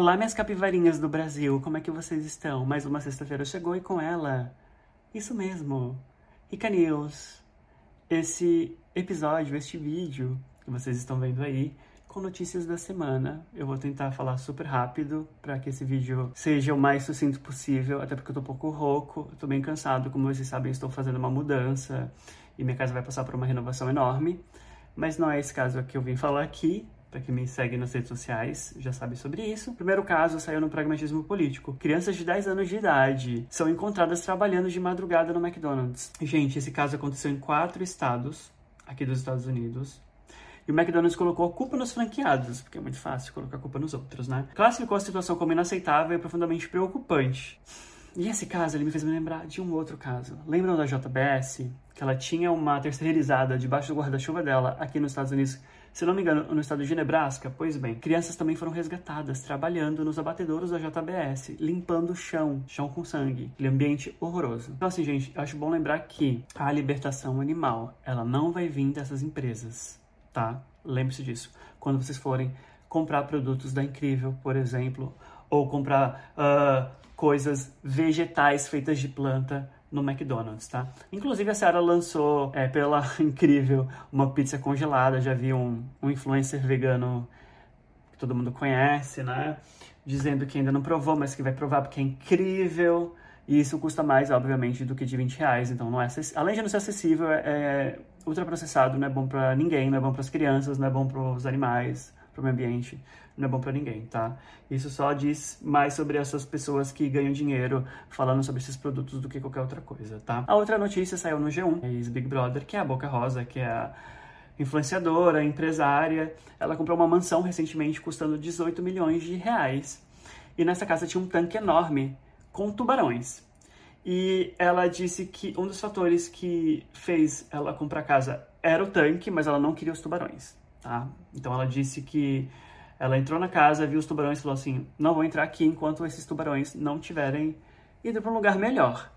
Olá, minhas capivarinhas do Brasil, como é que vocês estão? Mais uma sexta-feira chegou e com ela, isso mesmo, Rica News. Esse episódio, este vídeo que vocês estão vendo aí, com notícias da semana. Eu vou tentar falar super rápido para que esse vídeo seja o mais sucinto possível, até porque eu tô um pouco rouco, tô bem cansado, como vocês sabem, estou fazendo uma mudança e minha casa vai passar por uma renovação enorme. Mas não é esse caso que eu vim falar aqui, para quem me segue nas redes sociais já sabe sobre isso. O primeiro caso saiu no Pragmatismo Político. Crianças de 10 anos de idade são encontradas trabalhando de madrugada no McDonald's. Gente, esse caso aconteceu em quatro estados aqui dos Estados Unidos. E o McDonald's colocou a culpa nos franqueados, porque é muito fácil colocar a culpa nos outros, né? Classificou a situação como inaceitável e profundamente preocupante. E esse caso, ele me fez me lembrar de um outro caso. Lembram da JBS? Que ela tinha uma terceirizada debaixo do guarda-chuva dela aqui nos Estados Unidos, se não me engano, no estado de Nebraska? Pois bem, crianças também foram resgatadas, trabalhando nos abatedouros da JBS, limpando o chão, chão com sangue, aquele ambiente horroroso. Então assim, gente, eu acho bom lembrar que a libertação animal, ela não vai vir dessas empresas tá? Lembre-se disso. Quando vocês forem comprar produtos da Incrível, por exemplo, ou comprar uh, coisas vegetais feitas de planta no McDonald's, tá? Inclusive a Sarah lançou é, pela Incrível uma pizza congelada. Já vi um, um influencer vegano que todo mundo conhece, né? Dizendo que ainda não provou, mas que vai provar porque é incrível. E isso custa mais, obviamente, do que de 20 reais. Então, não é além de não ser acessível, é, é ultraprocessado, não é bom para ninguém, não é bom para as crianças, não é bom para os animais, para o meio ambiente, não é bom para ninguém, tá? Isso só diz mais sobre essas pessoas que ganham dinheiro falando sobre esses produtos do que qualquer outra coisa, tá? A outra notícia saiu no G1, ex-Big Brother, que é a Boca Rosa, que é a influenciadora, empresária. Ela comprou uma mansão recentemente custando 18 milhões de reais. E nessa casa tinha um tanque enorme com tubarões. E ela disse que um dos fatores que fez ela comprar casa era o tanque, mas ela não queria os tubarões, tá? Então ela disse que ela entrou na casa, viu os tubarões e falou assim: não vou entrar aqui enquanto esses tubarões não tiverem ido para um lugar melhor.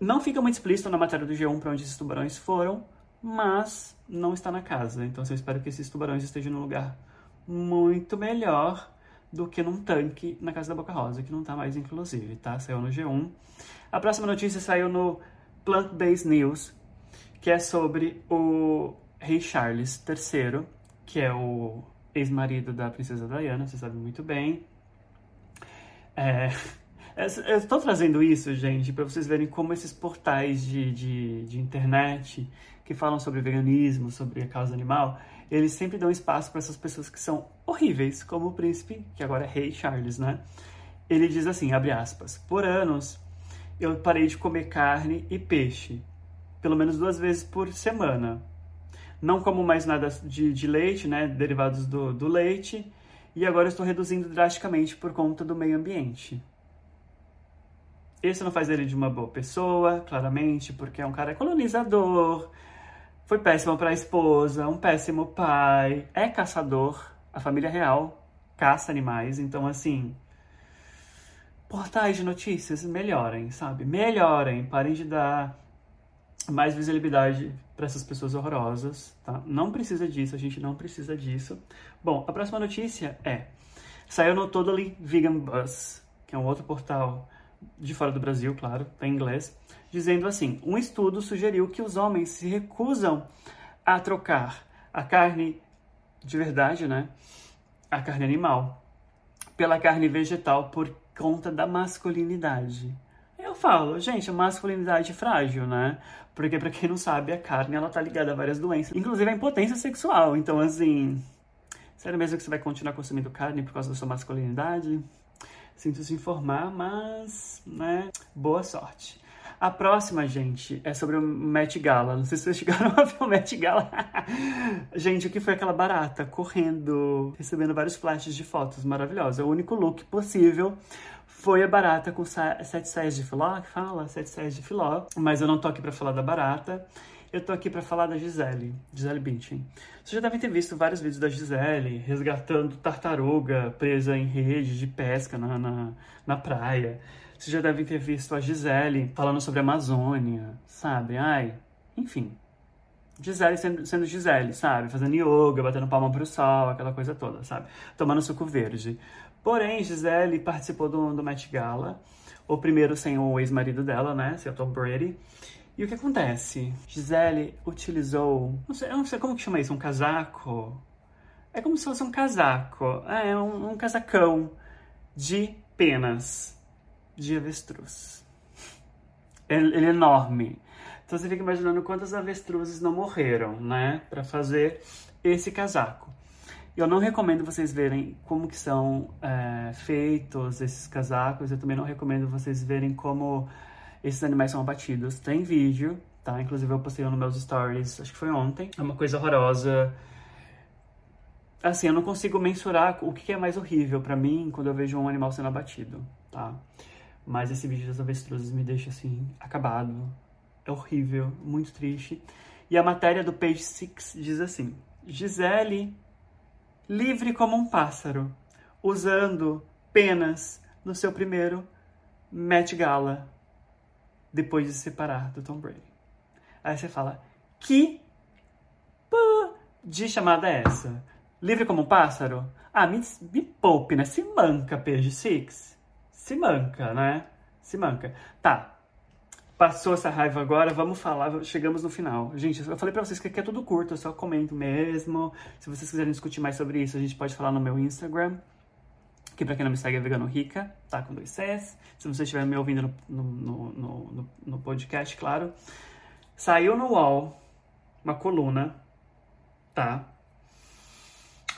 Não fica muito explícito na matéria do G1 para onde esses tubarões foram, mas não está na casa. Então eu espero que esses tubarões estejam num lugar muito melhor do que num tanque na casa da Boca Rosa, que não tá mais inclusive, tá? Saiu no G1. A próxima notícia saiu no Plant Based News, que é sobre o rei Charles III, que é o ex-marido da princesa Diana, você sabe muito bem. É, eu estou trazendo isso, gente, para vocês verem como esses portais de, de, de internet que falam sobre veganismo, sobre a causa animal, eles sempre dão espaço para essas pessoas que são horríveis, como o príncipe, que agora é rei Charles, né? Ele diz assim, abre aspas, por anos eu parei de comer carne e peixe, pelo menos duas vezes por semana. Não como mais nada de, de leite, né, derivados do, do leite, e agora estou reduzindo drasticamente por conta do meio ambiente. Isso não faz ele de uma boa pessoa, claramente, porque é um cara colonizador, foi péssimo para a esposa, um péssimo pai, é caçador, a família real caça animais, então assim, portais de notícias melhorem, sabe? Melhorem, parem de dar mais visibilidade para essas pessoas horrorosas, tá? Não precisa disso, a gente não precisa disso. Bom, a próxima notícia é: saiu no Totally Vegan Bus, que é um outro portal de fora do Brasil, claro, tá em inglês, dizendo assim: um estudo sugeriu que os homens se recusam a trocar a carne de verdade, né? A carne animal, pela carne vegetal por conta da masculinidade. Eu falo, gente, masculinidade frágil, né? Porque, para quem não sabe, a carne ela tá ligada a várias doenças, inclusive a impotência sexual. Então, assim, sério mesmo que você vai continuar consumindo carne por causa da sua masculinidade? Sinto se informar, mas, né, boa sorte. A próxima, gente, é sobre o Met Gala. Não sei se vocês chegaram a ver o Met Gala. gente, o que foi aquela barata correndo, recebendo vários flashes de fotos maravilhosas. O único look possível foi a barata com sete saias de filó, que fala, sete saias de filó. Mas eu não tô aqui pra falar da barata. Eu tô aqui para falar da Gisele, Gisele Bündchen. Vocês já devem ter visto vários vídeos da Gisele resgatando tartaruga presa em rede de pesca na, na, na praia. Vocês já devem ter visto a Gisele falando sobre a Amazônia, sabe? Ai, enfim. Gisele sendo, sendo Gisele, sabe? Fazendo yoga, batendo palma pro sol, aquela coisa toda, sabe? Tomando suco verde. Porém, Gisele participou do, do Met Gala, o primeiro sem o ex-marido dela, né, seu Tom Brady. E o que acontece? Gisele utilizou, não sei, eu não sei como que chama isso, um casaco? É como se fosse um casaco, é um, um casacão de penas de avestruz. Ele, ele é enorme. Então você fica imaginando quantas avestruzes não morreram, né, para fazer esse casaco. Eu não recomendo vocês verem como que são é, feitos esses casacos. Eu também não recomendo vocês verem como esses animais são abatidos. Tem vídeo, tá? Inclusive eu postei nos meus stories, acho que foi ontem. É uma coisa horrorosa. Assim, eu não consigo mensurar o que é mais horrível para mim quando eu vejo um animal sendo abatido, tá? Mas esse vídeo das avestruzes me deixa assim, acabado. É horrível, muito triste. E a matéria do Page 6 diz assim: Gisele, livre como um pássaro, usando penas no seu primeiro Met Gala depois de se separar do Tom Brady. Aí você fala, que p de chamada é essa? Livre como um pássaro? Ah, me, me poupe, né? Se manca, Page Six. Se manca, né? Se manca. Tá. Passou essa raiva agora, vamos falar, chegamos no final. Gente, eu falei pra vocês que aqui é tudo curto, eu só comento mesmo. Se vocês quiserem discutir mais sobre isso, a gente pode falar no meu Instagram que para quem não me segue é Vegano Rica, tá? Com dois Cs. Se você estiver me ouvindo no, no, no, no, podcast, claro. Saiu no UOL uma coluna, tá?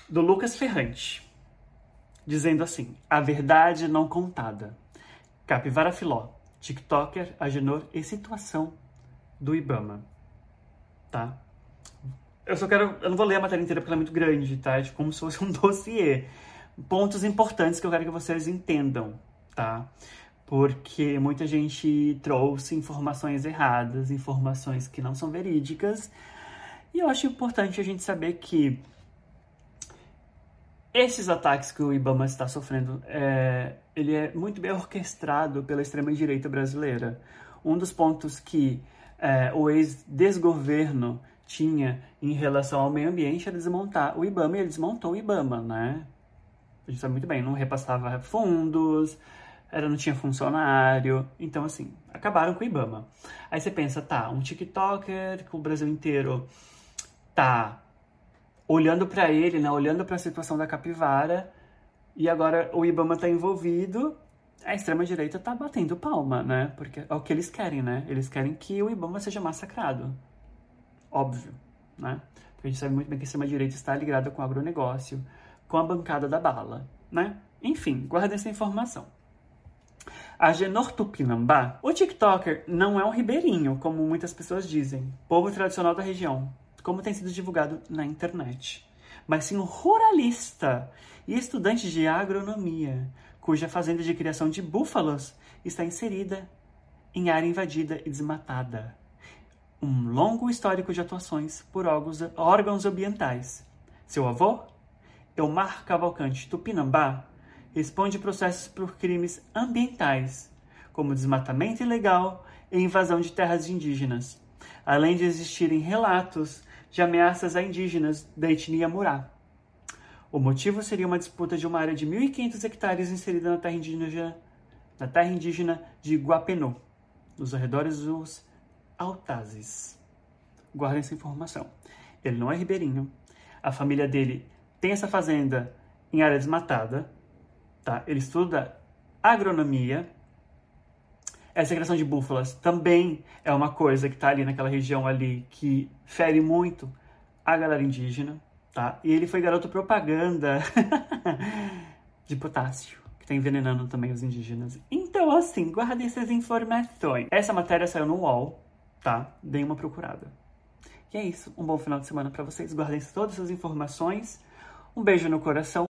Do Lucas Ferrante, dizendo assim: A verdade não contada. Capivara Filó, TikToker, Agenor e situação do Ibama, tá? Eu só quero. Eu não vou ler a matéria inteira porque ela é muito grande, tá? É como se fosse um dossiê pontos importantes que eu quero que vocês entendam, tá? Porque muita gente trouxe informações erradas, informações que não são verídicas, e eu acho importante a gente saber que esses ataques que o Ibama está sofrendo, é, ele é muito bem orquestrado pela extrema-direita brasileira. Um dos pontos que é, o ex-desgoverno tinha em relação ao meio ambiente era desmontar o Ibama, e ele desmontou o Ibama, né? A gente sabe muito bem, não repassava fundos, era, não tinha funcionário. Então, assim, acabaram com o Ibama. Aí você pensa, tá, um TikToker que o Brasil inteiro tá olhando para ele, né, olhando para a situação da capivara, e agora o Ibama tá envolvido, a extrema-direita tá batendo palma, né? Porque é o que eles querem, né? Eles querem que o Ibama seja massacrado. Óbvio, né? Porque a gente sabe muito bem que a extrema-direita está ligada com o agronegócio, com a bancada da bala, né? Enfim, guarda essa informação. Agenor Tupinambá, o TikToker não é um ribeirinho, como muitas pessoas dizem, povo tradicional da região, como tem sido divulgado na internet, mas sim um ruralista e estudante de agronomia, cuja fazenda de criação de búfalos está inserida em área invadida e desmatada. Um longo histórico de atuações por órgãos ambientais. Seu avô Elmar Cavalcante Tupinambá responde processos por crimes ambientais, como desmatamento ilegal e invasão de terras indígenas, além de existirem relatos de ameaças a indígenas da etnia Murá. O motivo seria uma disputa de uma área de 1.500 hectares inserida na terra indígena, na terra indígena de Guapenô, nos arredores dos Altazes. Guardem essa informação. Ele não é ribeirinho. A família dele tem essa fazenda em área desmatada, tá? Ele estuda agronomia. Essa criação de búfalas também é uma coisa que está ali naquela região ali que fere muito a galera indígena, tá? E ele foi garoto propaganda de potássio, que está envenenando também os indígenas. Então, assim, guarda essas informações. Essa matéria saiu no UOL, tá? Dei uma procurada. E é isso. Um bom final de semana para vocês. Guardem todas essas informações. Um beijo no coração.